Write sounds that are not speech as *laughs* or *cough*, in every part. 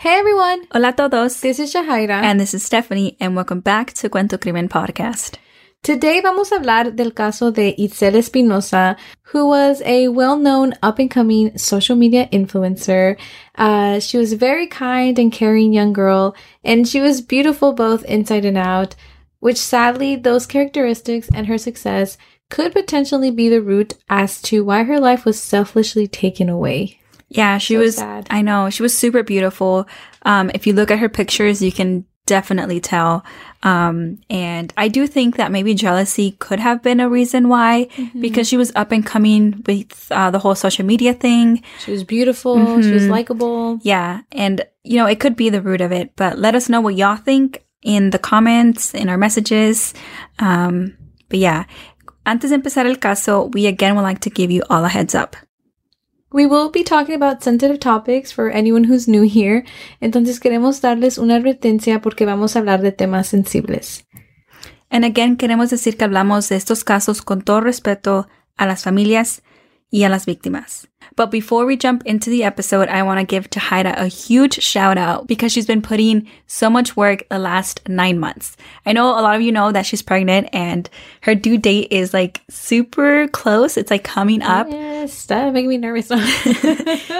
Hey everyone! Hola a todos. This is Shahaira. And this is Stephanie, and welcome back to Cuento Crimen Podcast. Today vamos a hablar del caso de Itzel Espinoza, who was a well-known up-and-coming social media influencer. Uh, she was a very kind and caring young girl, and she was beautiful both inside and out, which sadly, those characteristics and her success could potentially be the root as to why her life was selfishly taken away. Yeah, she So was. sad. I know she was super beautiful. Um, if you look at her pictures, you can definitely tell. Um, and I do think that maybe jealousy could have been a reason why, Mm-hmm. because she was up and coming with uh, the whole social media thing. She was beautiful, she was likable. Yeah, and you know it could be the root of it. But let us know what y'all think in the comments, in our messages. Um, but yeah, antes de empezar el caso, we again would like to give you all a heads up. We will be talking about sensitive topics for anyone who's new here, entonces queremos darles una advertencia porque vamos a hablar de temas sensibles. And again, queremos decir que hablamos de estos casos con todo respeto a las familias y a las víctimas. But before we jump into the episode, I want to give Tahira a huge shout out because she's been putting so much work the last nine months. I know a lot of you know that she's pregnant and her due date is like super close. It's like coming up. Yes, stop making me nervous. *laughs*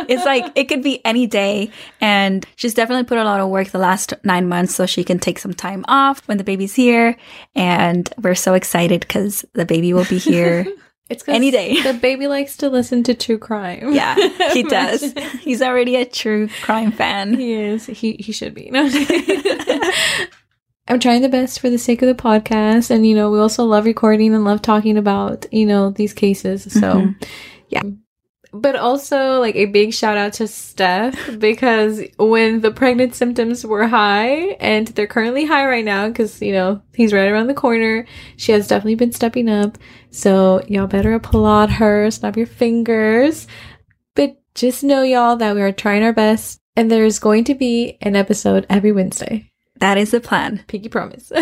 It's like it could be any day. And she's definitely put a lot of work the last nine months so she can take some time off when the baby's here. And we're so excited because the baby will be here. *laughs* it's Any day. The baby likes to listen to true crime. yeah, *laughs* he does. *laughs* He's already a true crime fan. He is. He he should be. No. *laughs* I'm trying the best for the sake of the podcast, and you know we also love recording and love talking about you know these cases. So, Mhm. yeah. But also like a big shout out to Steph because when the pregnant symptoms were high, and they're currently high right now because you know he's right around the corner. She has definitely been stepping up. So y'all better applaud her. Snap your fingers. But just know, y'all, that we are trying our best, and there's going to be an episode every Wednesday. That is the plan. Pinky promise. *laughs*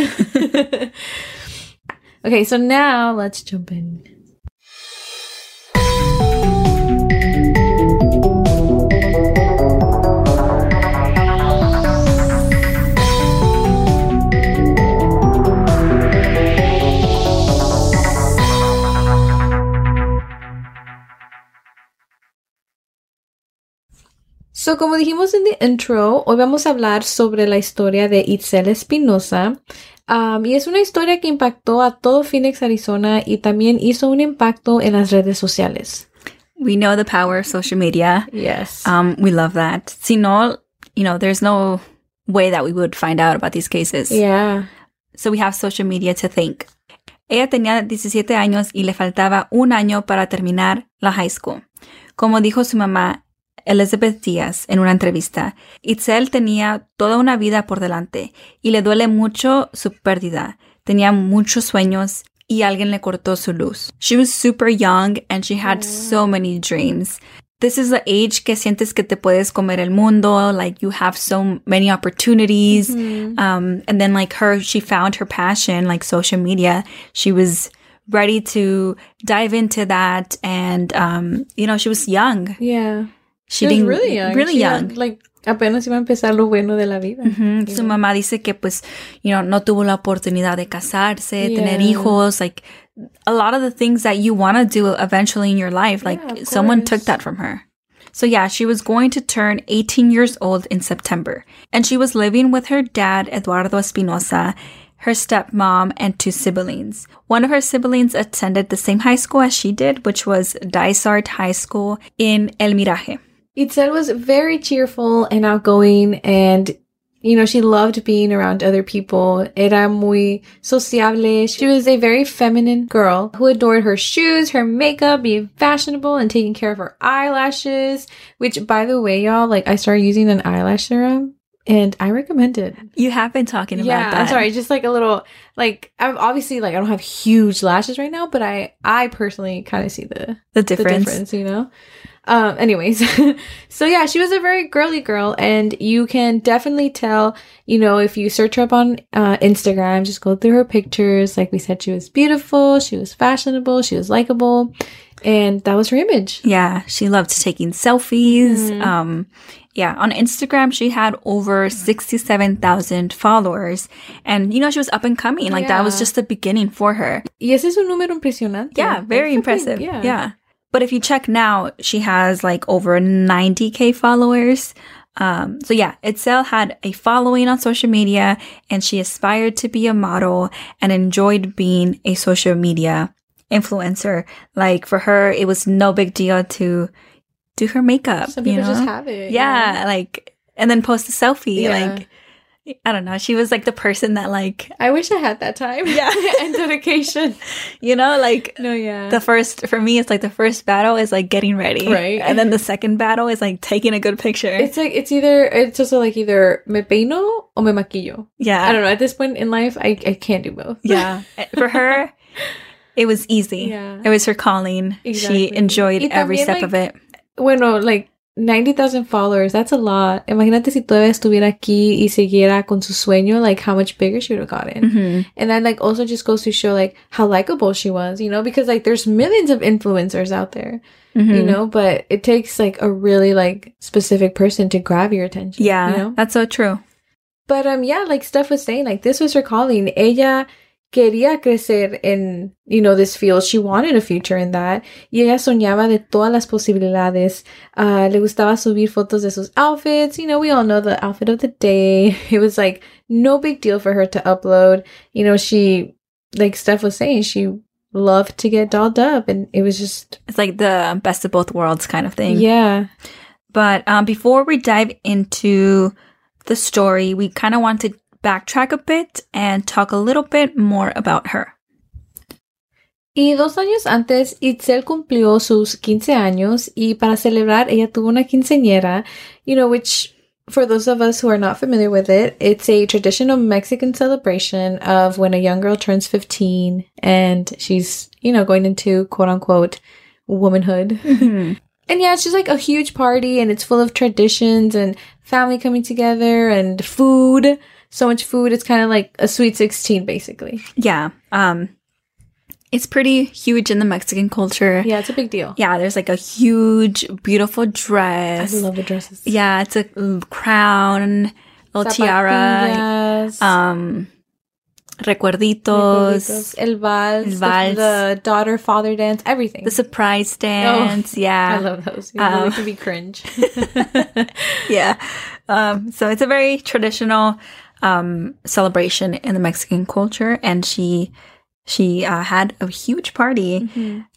okay, so now let's jump in. So, como dijimos en the intro, hoy vamos a hablar sobre la historia de Itzel Espinosa. Um, y es una historia que impactó a todo Phoenix, Arizona y también hizo un impacto en las redes sociales. We know the power of social media. Yes. Um, we love that. Si no, you know, there's no way that we would find out about these cases. yeah. So we have social media to thank. Ella tenía 17 años y le faltaba un año para terminar la high school. Como dijo su mamá, Elizabeth Díaz, en una entrevista, Itzel tenía toda una vida por delante y le duele mucho su pérdida. Tenía muchos sueños y alguien le cortó su luz. She was super young and she had so many dreams. This is the age que sientes que te puedes comer el mundo, like you have so many opportunities. Um, and then like her, she found her passion, like social media. She was ready to dive into that. And, um, you know, she was young. Yeah. She, was really young. Really She young. had, like, apenas iba a empezar lo bueno de la vida. Ujú. Su mamá dice que pues, you know, no tuvo la oportunidad de casarse, tener Yeah. hijos, like a lot of the things that you want to do eventually in your life, like Yeah, someone took that from her. So yeah, she was going to turn 18 years old in September and she was living with her dad, Eduardo Espinoza, her stepmom, and two siblings. One of her siblings attended the same high school as she did, which was Dysart High School in El Mirage. Itzel was very cheerful and outgoing and you know, she loved being around other people. Era muy sociable. She was a very feminine girl who adored her shoes, her makeup, being fashionable and taking care of her eyelashes, which by the way, y'all, like I started using an eyelash serum and I recommend it. You have been talking about yeah, that. I'm sorry, just like a little like I'm obviously like I don't have huge lashes right now, but I I personally kind of see the The the difference. difference, you know? Um, anyways, *laughs* so yeah, she was a very girly girl, and you can definitely tell, you know, if you search her up on uh, Instagram, just go through her pictures. Like we said, she was beautiful, she was fashionable, she was likable, and that was her image. Yeah, she loved taking selfies. Mhm. Um, Yeah, on Instagram, she had over 67,000 followers. And, you know, she was up and coming. Like, that was just the beginning for her. Y ese es un número impresionante. Yeah, very That's impressive. yeah. yeah. But if you check now, she has like over 90K followers. Um, so yeah, Itzel had a following on social media and she aspired to be a model and enjoyed being a social media influencer. Like for her, it was no big deal to do her makeup. Some you people just have it. yeah, like, and then post a selfie. Yeah. Like, I don't know. She was like the person that like, I wish I had that time. Yeah. *laughs* and dedication. *laughs* you know, like No, yeah. the first for me it's like the first battle is like getting ready Right. and then the second battle is like taking a good picture it's like it's either it's also like either me peino or me maquillo. yeah I don't know. At this point in life, I I can't do both. yeah *laughs* eh, for her it was easy Yeah. it was her calling Exactly. she enjoyed Y every step like, of it Bueno, like 90,000 followers, that's a lot. Imagínate si todavía estuviera aquí y siguiera con su sueño, like how much bigger she would have gotten. Mhm. And that like also just goes to show like how likable she was, you know, because like there's millions of influencers out there, you Mhm. know, but it takes like a really like specific person to grab your attention. yeah You know? that's so true But um yeah, like Steph was saying, like this was her calling. Ella quería crecer in, you know, this field. She wanted a future in that. Y ella soñaba de todas las posibilidades. Uh, le gustaba subir fotos de sus outfits. You know, we all know the outfit of the day. *laughs* It was like no big deal for her to upload. You know, she, like Steph was saying, she loved to get dolled up and it was just, it's like the best of both worlds kind of thing yeah. But um, before we dive into the story, we kind of want to backtrack a bit and talk a little bit more about her. Y dos años antes, Itzel cumplió sus 15 años y para celebrar ella tuvo una quinceañera, you know, which for those of us who are not familiar with it, it's a traditional Mexican celebration of when a young girl turns 15 and she's, you know, going into quote unquote womanhood. Mm-hmm. *laughs* And yeah, it's just like a huge party and it's full of traditions and family coming together and food. So much food. It's kind of like a sweet 16 basically. Yeah. Um, it's pretty huge in the Mexican culture. Yeah, it's a big deal. Yeah, there's like a huge, beautiful dress. I love the dresses. Yeah, it's a crown, little tiara, um, recuerditos, recuerditos, el vals, el the- vals. The, daughter father dance, everything. the surprise *laughs* dance. I yeah, I love those. They Um, really can be cringe. *laughs* yeah. Um, so it's a very traditional um, celebration in the Mexican culture, and she she uh, had a huge party.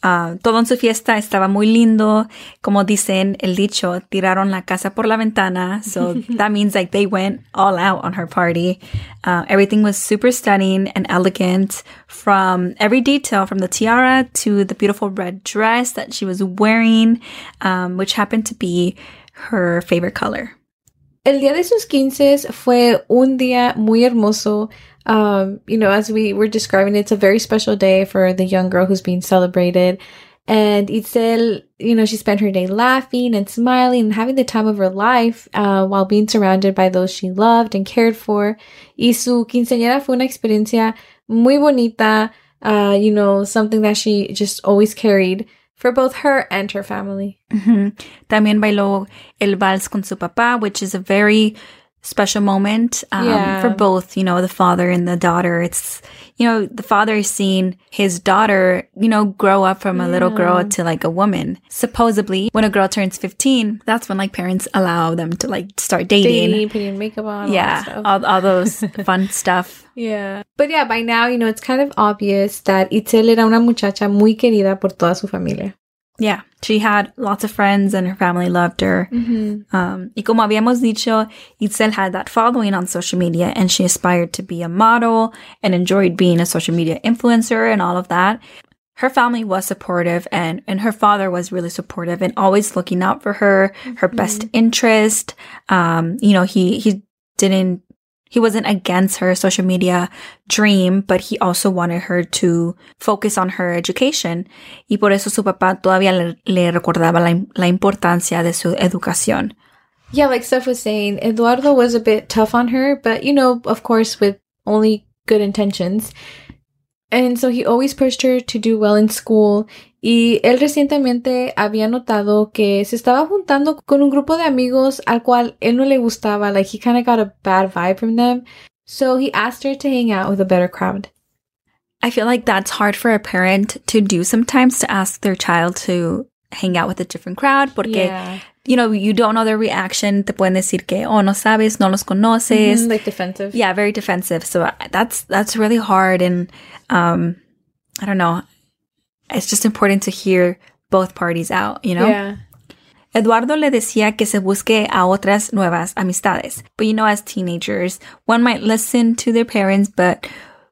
Uh, todo en su fiesta estaba muy lindo. Como dicen el dicho, tiraron la casa por la ventana. So *laughs* that means like they went all out on her party. Uh, everything was super stunning and elegant from every detail, from the tiara to the beautiful red dress that she was wearing, um, which happened to be her favorite color. El día de sus quince fue un día muy hermoso. Um, you know, as we were describing, it's a very special day for the young girl who's being celebrated. And Itzel, you know, she spent her day laughing and smiling and having the time of her life uh, while being surrounded by those she loved and cared for. Y su quinceañera fue una experiencia muy bonita, uh, you know, something that she just always carried for both her and her family. Ujú. También bailó el vals con su papá, which is a very special moment um, Yeah. for both, you know, the father and the daughter. It's, you know, the father is seeing his daughter, you know, grow up from a little girl to like a woman. Supposedly, when a girl turns 15, that's when like parents allow them to like start dating. Dating, putting makeup on, all yeah, stuff. all, all those *laughs* fun stuff. Yeah. But yeah, by now, you know, it's kind of obvious that Itzel era una muchacha muy querida por toda su familia. Yeah, she had lots of friends and her family loved her. Mm-hmm. Um, y como habíamos dicho, Itzel had that following on social media and she aspired to be a model and enjoyed being a social media influencer and all of that. Her family was supportive and, and her father was really supportive and always looking out for her, her best interest. Um, you know, he, he didn't, he wasn't against her social media dream, but he also wanted her to focus on her education. Y por eso su papá todavía le, le recordaba la, la importancia de su educación. Yeah, like Steph was saying, Eduardo was a bit tough on her, but you know, of course, with only good intentions. And so he always pushed her to do well in school. Y él recientemente había notado que se estaba juntando con un grupo de amigos al cual él no le gustaba. Like he kind of got a bad vibe from them. So he asked her to hang out with a better crowd. I feel like that's hard for a parent to do sometimes to ask their child to hang out with a different crowd porque Yeah. you know you don't know their reaction te pueden decir que oh no sabes no los conoces Mhm, like defensive. yeah very defensive so I- that's that's really hard and um i don't know it's just important to hear both parties out you know Yeah. Eduardo le decía que se busque a otras nuevas amistades. But you know, as teenagers, one might listen to their parents, but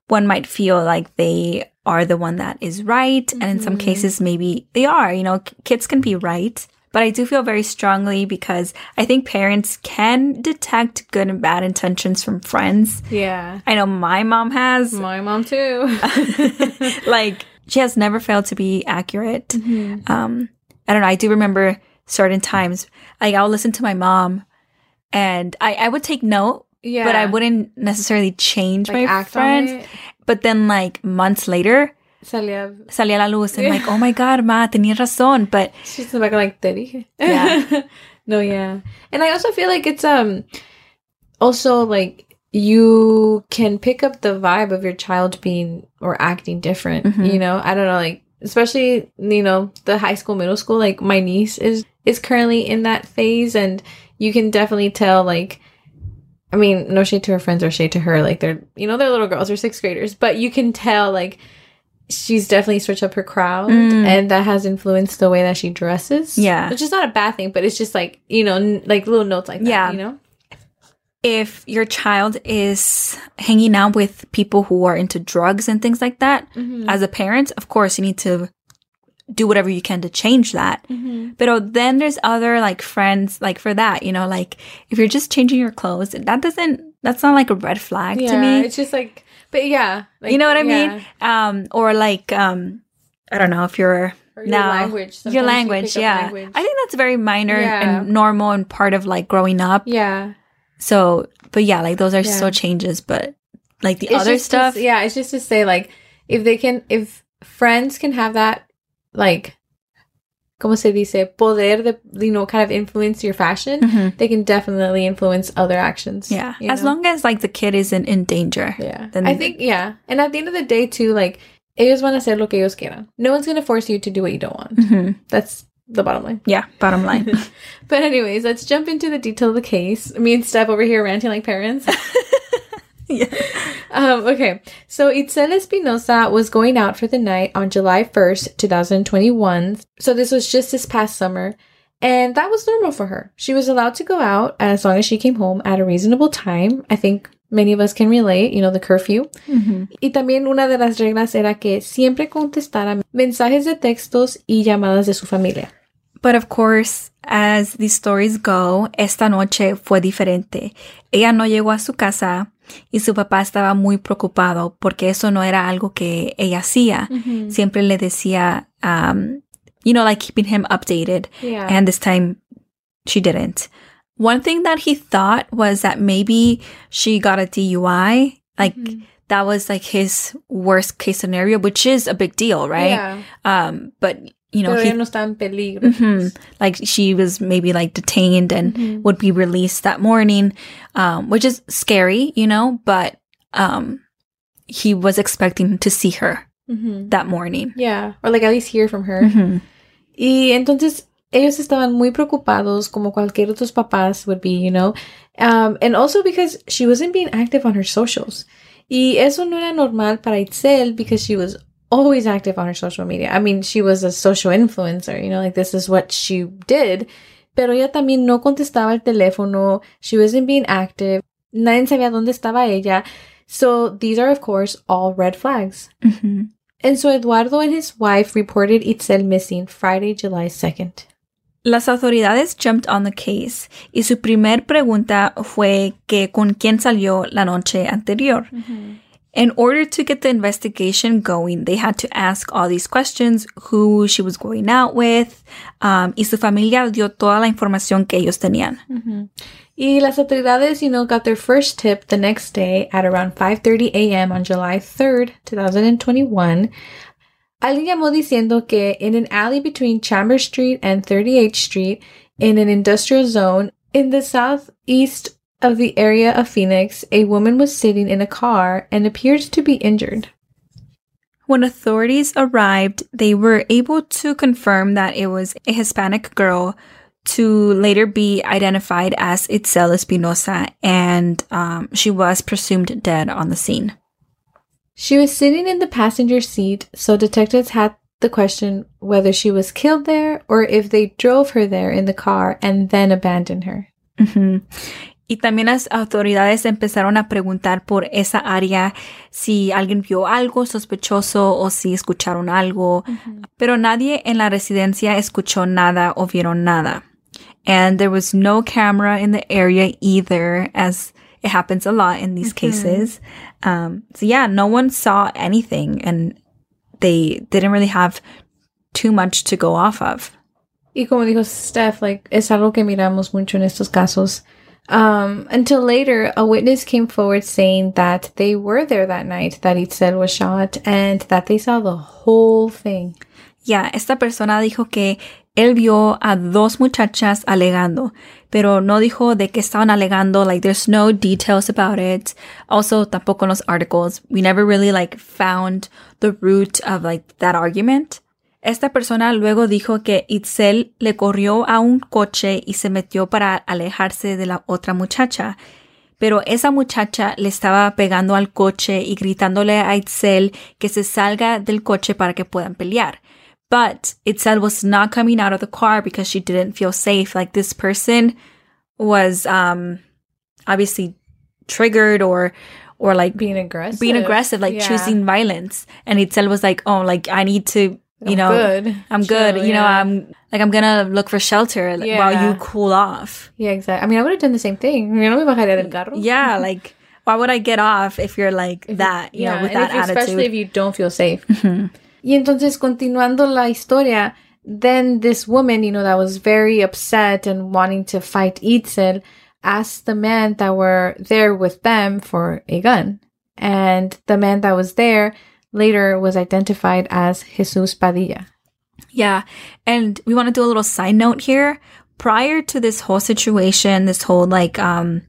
one might feel like they are the one that is right. And in some mm-hmm. cases, maybe they are. You know, kids can be right. But I do feel very strongly because I think parents can detect good and bad intentions from friends. Yeah. I know my mom has. My mom too. *laughs* *laughs* like she has never failed to be accurate. Mm-hmm. Um, I don't know. I do remember certain times, like I'll listen to my mom, and I I would take note, yeah. but I wouldn't necessarily change like my friends. But then, like months later, Salía. salía la luz, and Yeah. like, *laughs* oh my god, ma, tenía razón. But She's back like te dije. Yeah. *laughs* no, yeah. And I also feel like it's um also like you can pick up the vibe of your child being or acting different. Mhm. You know, I don't know, like especially you know the high school, middle school. Like my niece is is currently in that phase, and you can definitely tell like. I mean, no shade to her friends or shade to her. Like they're, you know, they're little girls, they're sixth graders, but you can tell like she's definitely switched up her crowd, Mm. and that has influenced the way that she dresses. Yeah. which is not a bad thing, but it's just like you know, n- like little notes like that. Yeah. you know. If your child is hanging out with people who are into drugs and things like that, Mm-hmm. as a parent, of course, you need to do whatever you can to change that. Mm-hmm. But then there's other like friends, like for that, you know, like if you're just changing your clothes, that doesn't, that's not like a red flag Yeah, to me. it's just like, but yeah, like, you know what I yeah. mean? Um, or like, um, I don't know if you're Or your now language, your Sometimes language, yeah. language. I think that's very minor Yeah. and normal and part of like growing up. yeah, So, but yeah, like those are Yeah. still changes, but like the It's other just to- stuff, yeah, it's just to say like if they can, if friends can have that, like, como se dice, poder de, you know, kind of influence your fashion, Mhm. they can definitely influence other actions. yeah, as know? long as like the kid isn't in danger. Yeah. then- I think, yeah. And at the end of the day, too, like, ellos van a hacer lo que ellos quieran. No one's going to force you to do what you don't want. Mhm. That's the bottom line. Yeah, bottom line. *laughs* But, anyways, let's jump into the detail of the case. Me and Steph over here ranting like parents. *laughs* yeah. um, okay. So, Itzel Espinoza was going out for the night on July 1st, 2021. So, this was just this past summer. And that was normal for her. She was allowed to go out as long as she came home at a reasonable time. I think many of us can relate, you know, the curfew. Mhm. Y también una de las reglas era que siempre contestara mensajes de textos y llamadas de su familia. But of course, as the stories go, esta noche fue diferente. Ella no llegó a su casa y su papá estaba muy preocupado porque eso no era algo que ella hacía. Siempre le decía, um, you know, like keeping him updated. Yeah. And this time she didn't. One thing that he thought was that maybe she got a DUI. Like Mm-hmm. that was like his worst case scenario, which is a big deal, right? Yeah. Um, but you know, he no está en peligro. Mhm. Like she was maybe like detained and Mhm. would be released that morning, um, which is scary, you know, but um, he was expecting to see her Mhm. that morning. Yeah. Or like at least hear from her. Mhm. Y entonces ellos estaban muy preocupados como cualquier otros papás would be, you know. Um, and also because she wasn't being active on her socials. Y eso no era normal para Itzel because she was always active on her social media. I mean, she was a social influencer, you know, like this is what she did. Pero ella también no contestaba el teléfono. She wasn't being active. Nadie sabía dónde estaba ella. So these are, of course, all red flags. Mhm. And so Eduardo and his wife reported Itzel missing Friday, July 2nd. Las autoridades jumped on the case y su primer pregunta fue que con quién salió la noche anterior. In order to get the investigation going, they had to ask all these questions, who she was going out with, um, y su familia dio toda la información que ellos tenían. Y las autoridades, you know, got their first tip the next day at around 5:30 a.m. on July 3rd, 2021. Alguien llamó diciendo que in an alley between Chambers Street and 38th Street, in an industrial zone in the southeast of the area of Phoenix, a woman was sitting in a car and appeared to be injured. When authorities arrived, they were able to confirm that it was a Hispanic girl to later be identified as Itzel Espinoza, and um, she was presumed dead on the scene. She was sitting in the passenger seat, so detectives had the question whether she was killed there or if they drove her there in the car and then abandoned her. Ujú. Y también las autoridades empezaron a preguntar por esa área si alguien vio algo sospechoso o si escucharon algo, pero nadie en la residencia escuchó nada o vieron nada. And there was no camera in the area either, as it happens a lot in these cases. Um, so yeah, no one saw anything and they didn't really have too much to go off of. Y como dijo Steph, like, es algo que miramos mucho en estos casos. Um, until later, a witness came forward saying that they were there that night that Itzel was shot and that they saw the whole thing. Yeah, esta persona dijo que él vio a dos muchachas alegando, pero no dijo de qué estaban alegando. Like, there's no details about it. Also, tampoco en los articles. We never really, like, found the root of, like, that argument. Esta persona luego dijo que Itzel le corrió a un coche y se metió para alejarse de la otra muchacha. Pero esa muchacha le estaba pegando al coche y gritándole a Itzel que se salga del coche para que puedan pelear. But Itzel was not coming out of the car because she didn't feel safe. Like this person was um obviously triggered or or like Being aggressive. being aggressive, like Yeah. choosing violence. And Itzel was like, "Oh, like I need to, you I'm know, good. I'm good. Chill, you know, yeah. I'm like I'm gonna look for shelter like, while you cool off." Yeah, exactly. I mean, I would have done the same thing. *laughs* Yo no del carro. Yeah, *laughs* like why would I get off if you're like that? You know, with that if you- especially if you don't feel safe. Mm-hmm. Y entonces, continuando la historia, then this woman, you know, that was very upset and wanting to fight Itzel, asked the men that were there with them for a gun. And the man that was there later was identified as Jesus Padilla. Yeah. And we want to do a little side note here. Prior to this whole situation, this whole like um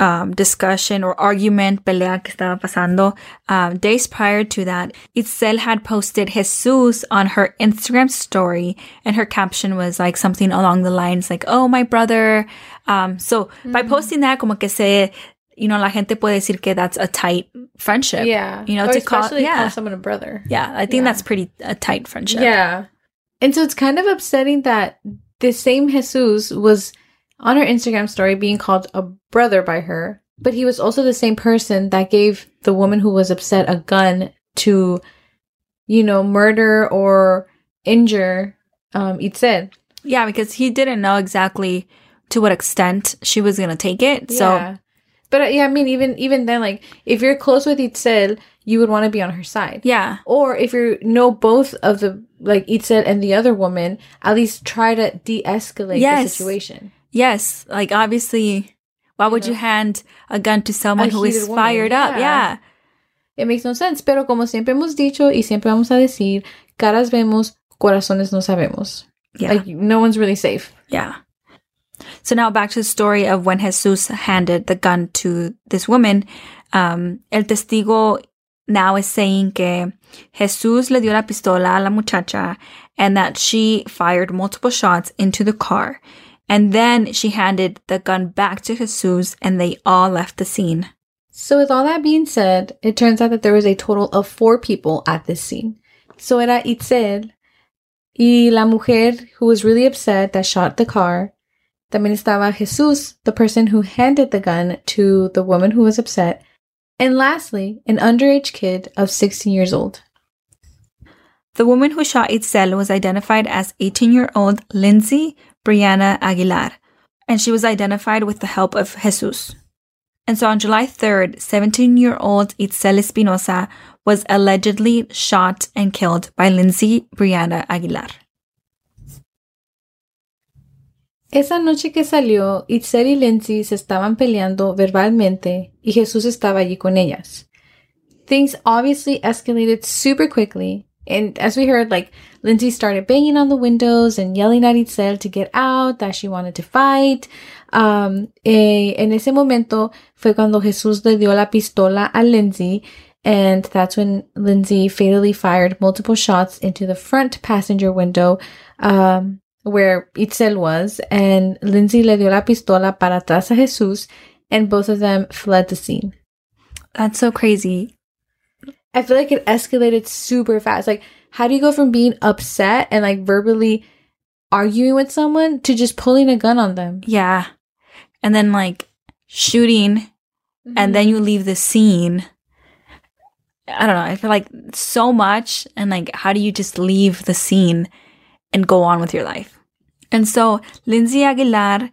um discussion or argument, pelea que estaba pasando, um, days prior to that, Itzel had posted Jesus on her Instagram story and her caption was like something along the lines like, Oh, my brother. Um, so by posting that, como que se, you know, la gente puede decir que that's a tight friendship. Yeah. You know, or to call, yeah. call someone a brother. Yeah. I think Yeah. that's pretty a tight friendship. Yeah. And so it's kind of upsetting that the same Jesus was on her Instagram story being called a brother by her, but he was also the same person that gave the woman who was upset a gun to, you know, murder or injure um, Itzel. Yeah, because he didn't know exactly to what extent she was gonna take it. So yeah. But uh, yeah, I mean, even even then, like if you're close with Itzel, you would want to be on her side. yeah, Or if you know both of the like Itzel and the other woman, at least try to de-escalate the situation. yes, like obviously, why would you hand a gun to someone A who is woman, fired up? yeah. Yeah, It makes no sense. Pero como siempre hemos dicho y siempre vamos a decir, caras vemos, corazones no sabemos. yeah, Like no one's really safe. yeah. So now back to the story of when Jesus handed the gun to this woman. Um, el testigo now is saying que Jesus le dio la pistola a la muchacha and that she fired multiple shots into the car. And then she handed the gun back to Jesus and they all left the scene. So with all that being said, it turns out that there was a total of four people at this scene. So era Itzel y la mujer who was really upset that shot the car. También estaba Jesus, the person who handed the gun to the woman who was upset. And lastly, an underage kid of 16 years old. The woman who shot Itzel was identified as 18 year old Lindsay Brianna Aguilar, and she was identified with the help of Jesus. And so on July 3rd, 17 year old Itzel Espinoza was allegedly shot and killed by Lindsay Brianna Aguilar. Esa noche que salió, Itzel y Lindsay se estaban peleando verbalmente y Jesús estaba allí con ellas. things obviously escalated super quickly. And as we heard, like Lindsay started banging on the windows and yelling at Itzel to get out, that she wanted to fight. Um, eh, en ese momento fue cuando Jesús le dio la pistola a Lindsay. And that's when Lindsay fatally fired multiple shots into the front passenger window, um, where Itzel was. And Lindsay le dio la pistola para atrás a Jesús. And both of them fled the scene. That's so crazy. I feel like it escalated super fast. Like, how do you go from being upset and like verbally arguing with someone to just pulling a gun on them? Yeah. And then like shooting and then you leave the scene. I don't know. I feel like so much and like how do you just leave the scene and go on with your life? And so Lindsay Aguilar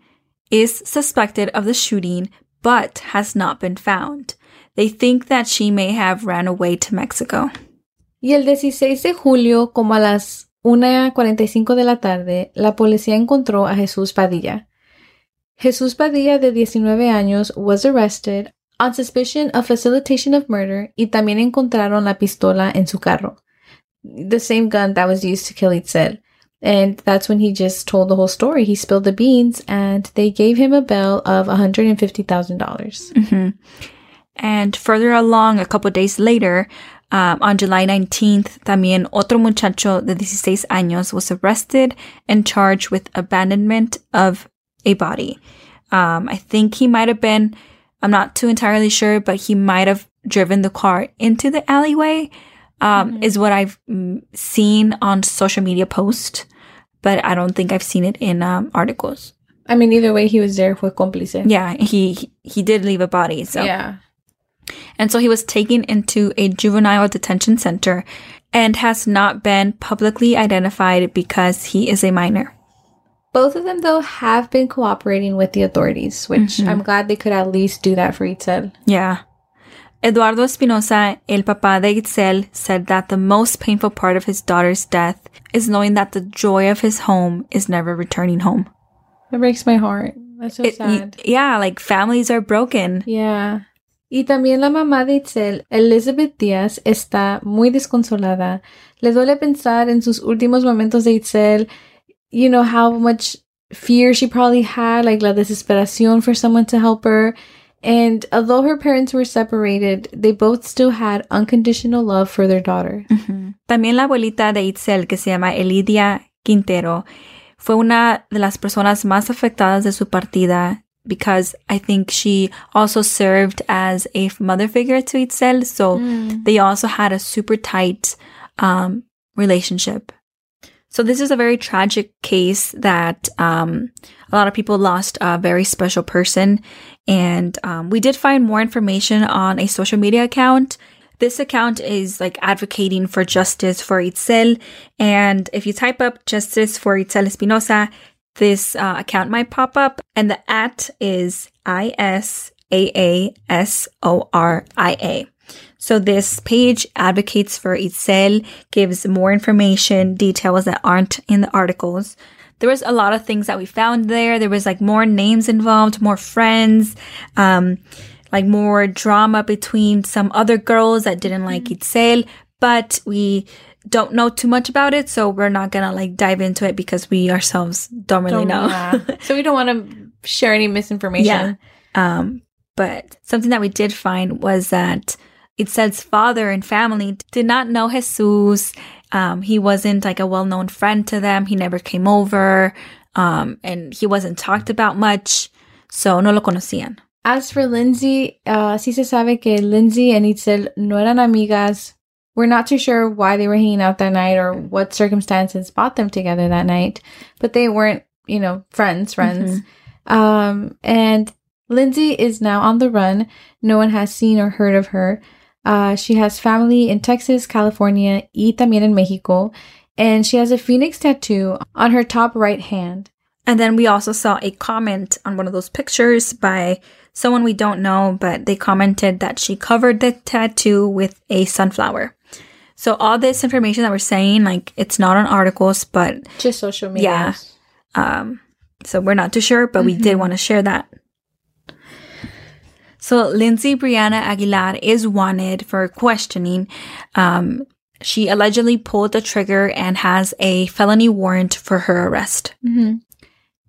is suspected of the shooting but has not been found. They think that she may have ran away to Mexico. Y el 16 de julio, como a las 1.45 de la tarde, la policía encontró a Jesús Padilla. Jesús Padilla, de 19 años, was arrested on suspicion of facilitation of murder y también encontraron la pistola en su carro. The same gun that was used to kill Itzel. And that's when he just told the whole story. He spilled the beans and they gave him a bail of $150,000. dollars And further along, a couple days later, um, on July 19th, también otro muchacho de 16 años was arrested and charged with abandonment of a body. Um, I think he might have been, I'm not too entirely sure, but he might have driven the car into the alleyway, um, is what I've mm, seen on social media posts, but I don't think I've seen it in um, articles. I mean, either way, he was there fue cómplice. Yeah, he he- did leave a body, so Yeah. and so he was taken into a juvenile detention center and has not been publicly identified because he is a minor. Both of them, though, have been cooperating with the authorities, which I'm glad they could at least do that for Itzel. Yeah. Eduardo Espinoza, el papá de Itzel, said that the most painful part of his daughter's death is knowing that the joy of his home is never returning home. It breaks my heart. That's so It- sad. yeah, like families are broken. Yeah. Y también la mamá de Itzel, Elizabeth Díaz, está muy desconsolada. Le duele pensar en sus últimos momentos de Itzel, you know, how much fear she probably had, like la desesperación for someone to help her. And although her parents were separated, they both still had unconditional love for their daughter. Ujú. También la abuelita de Itzel, que se llama Elidia Quintero, fue una de las personas más afectadas de su partida because I think she also served as a mother figure to Itzel. So they also had a super tight um, relationship. So this is a very tragic case that um, a lot of people lost a very special person. And um, we did find more information on a social media account. This account is like advocating for justice for Itzel. And if you type up justice for Itzel Espinoza, this uh, account might pop up. And the at is I S A A S O R I A. So this page advocates for Itzel, gives more information, details that aren't in the articles. There was a lot of things that we found there. There was like more names involved, more friends, um, like more drama between some other girls that didn't like Itzel, but we don't know too much about it, so we're not gonna like dive into it because we ourselves don't really know. Yeah. *laughs* so we don't want to share any misinformation. Yeah. Um, but something that we did find was that Itzel's father and family did not know Jesus. Um, he wasn't like a well-known friend to them. He never came over. Um, and he wasn't talked about much. So no lo conocían. As for Lindsay, uh, sí se sabe que Lindsay and Itzel no eran amigas. We're not too sure why they were hanging out that night or what circumstances brought them together that night, but they weren't, you know, friends, friends. Um, and Lindsay is now on the run. No one has seen or heard of her. Uh, she has family in Texas, California, y también en Mexico, and she has a phoenix tattoo on her top right hand. And then we also saw a comment on one of those pictures by someone we don't know, but they commented that she covered the tattoo with a sunflower. So all this information that we're saying, like it's not on articles, but Just social media. Yeah. um, so we're not too sure, but we did want to share that. So Lindsay Brianna Aguilar is wanted for questioning. Um, she allegedly pulled the trigger and has a felony warrant for her arrest. Mm-hmm.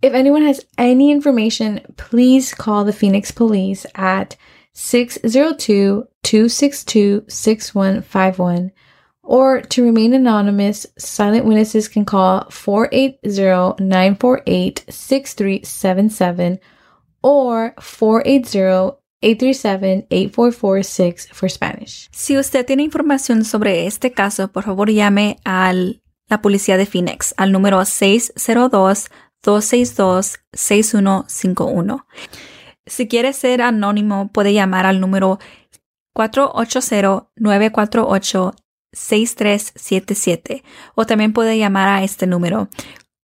If anyone has any information, please call the Phoenix Police at 602 262 6151. Or to remain anonymous, silent witnesses can call 480 948 6377 or 480 837-8446 for Spanish. Si usted tiene información sobre este caso, por favor llame a la policía de Phoenix al número 602-262-6151. Si quiere ser anónimo, puede llamar al número 480-948-6377 o también puede llamar a este número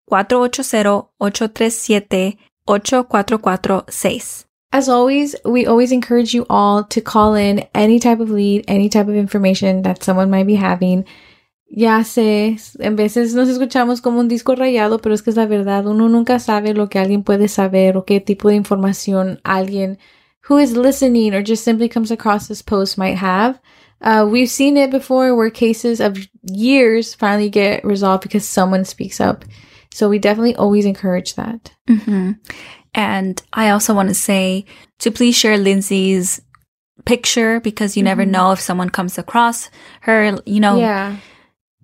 480-837-8446. As always, we always encourage you all to call in any type of lead, any type of information that someone might be having. Ya sé, en veces nos escuchamos como un disco rayado, pero es que es la verdad. Uno nunca sabe lo que alguien puede saber o qué tipo de información alguien who is listening or just simply comes across this post might have. Uh, we've seen it before where cases of years finally get resolved because someone speaks up. So we definitely always encourage that. Mm-hmm. And I also want to say to please share Lindsay's picture because you mm-hmm. never know if someone comes across her, you know. Yeah.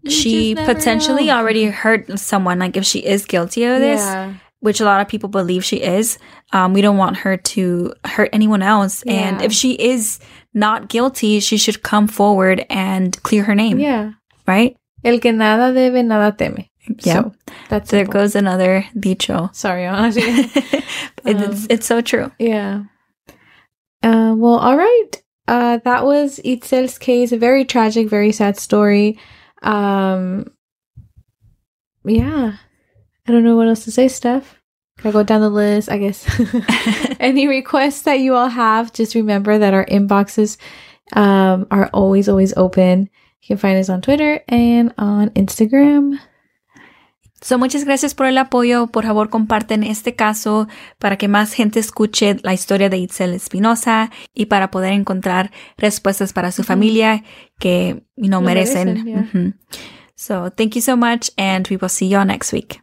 she potentially know. already hurt someone, like if she is guilty of this, yeah. which a lot of people believe she is. Um, we don't want her to hurt anyone else. Yeah. And if she is not guilty, she should come forward and clear her name. Yeah. Right? El que nada debe, nada teme. Yeah, so that's there simple. goes another dicho. Sorry, honestly, *laughs* *laughs* it's um, it's so true. Yeah. Uh, well, all right. Uh, that was Itzel's case. A very tragic, very sad story. Um, yeah, I don't know what else to say, Steph. Can I go down the list? I guess. *laughs* Any requests that you all have, just remember that our inboxes um, are always, always open. You can find us on Twitter and on Instagram. So, muchas gracias por el apoyo. Por favor, comparten este caso para que más gente escuche la historia de Itzel Espinosa y para poder encontrar respuestas para su familia que no merecen. merecen So, thank you so much and we will see you all next week.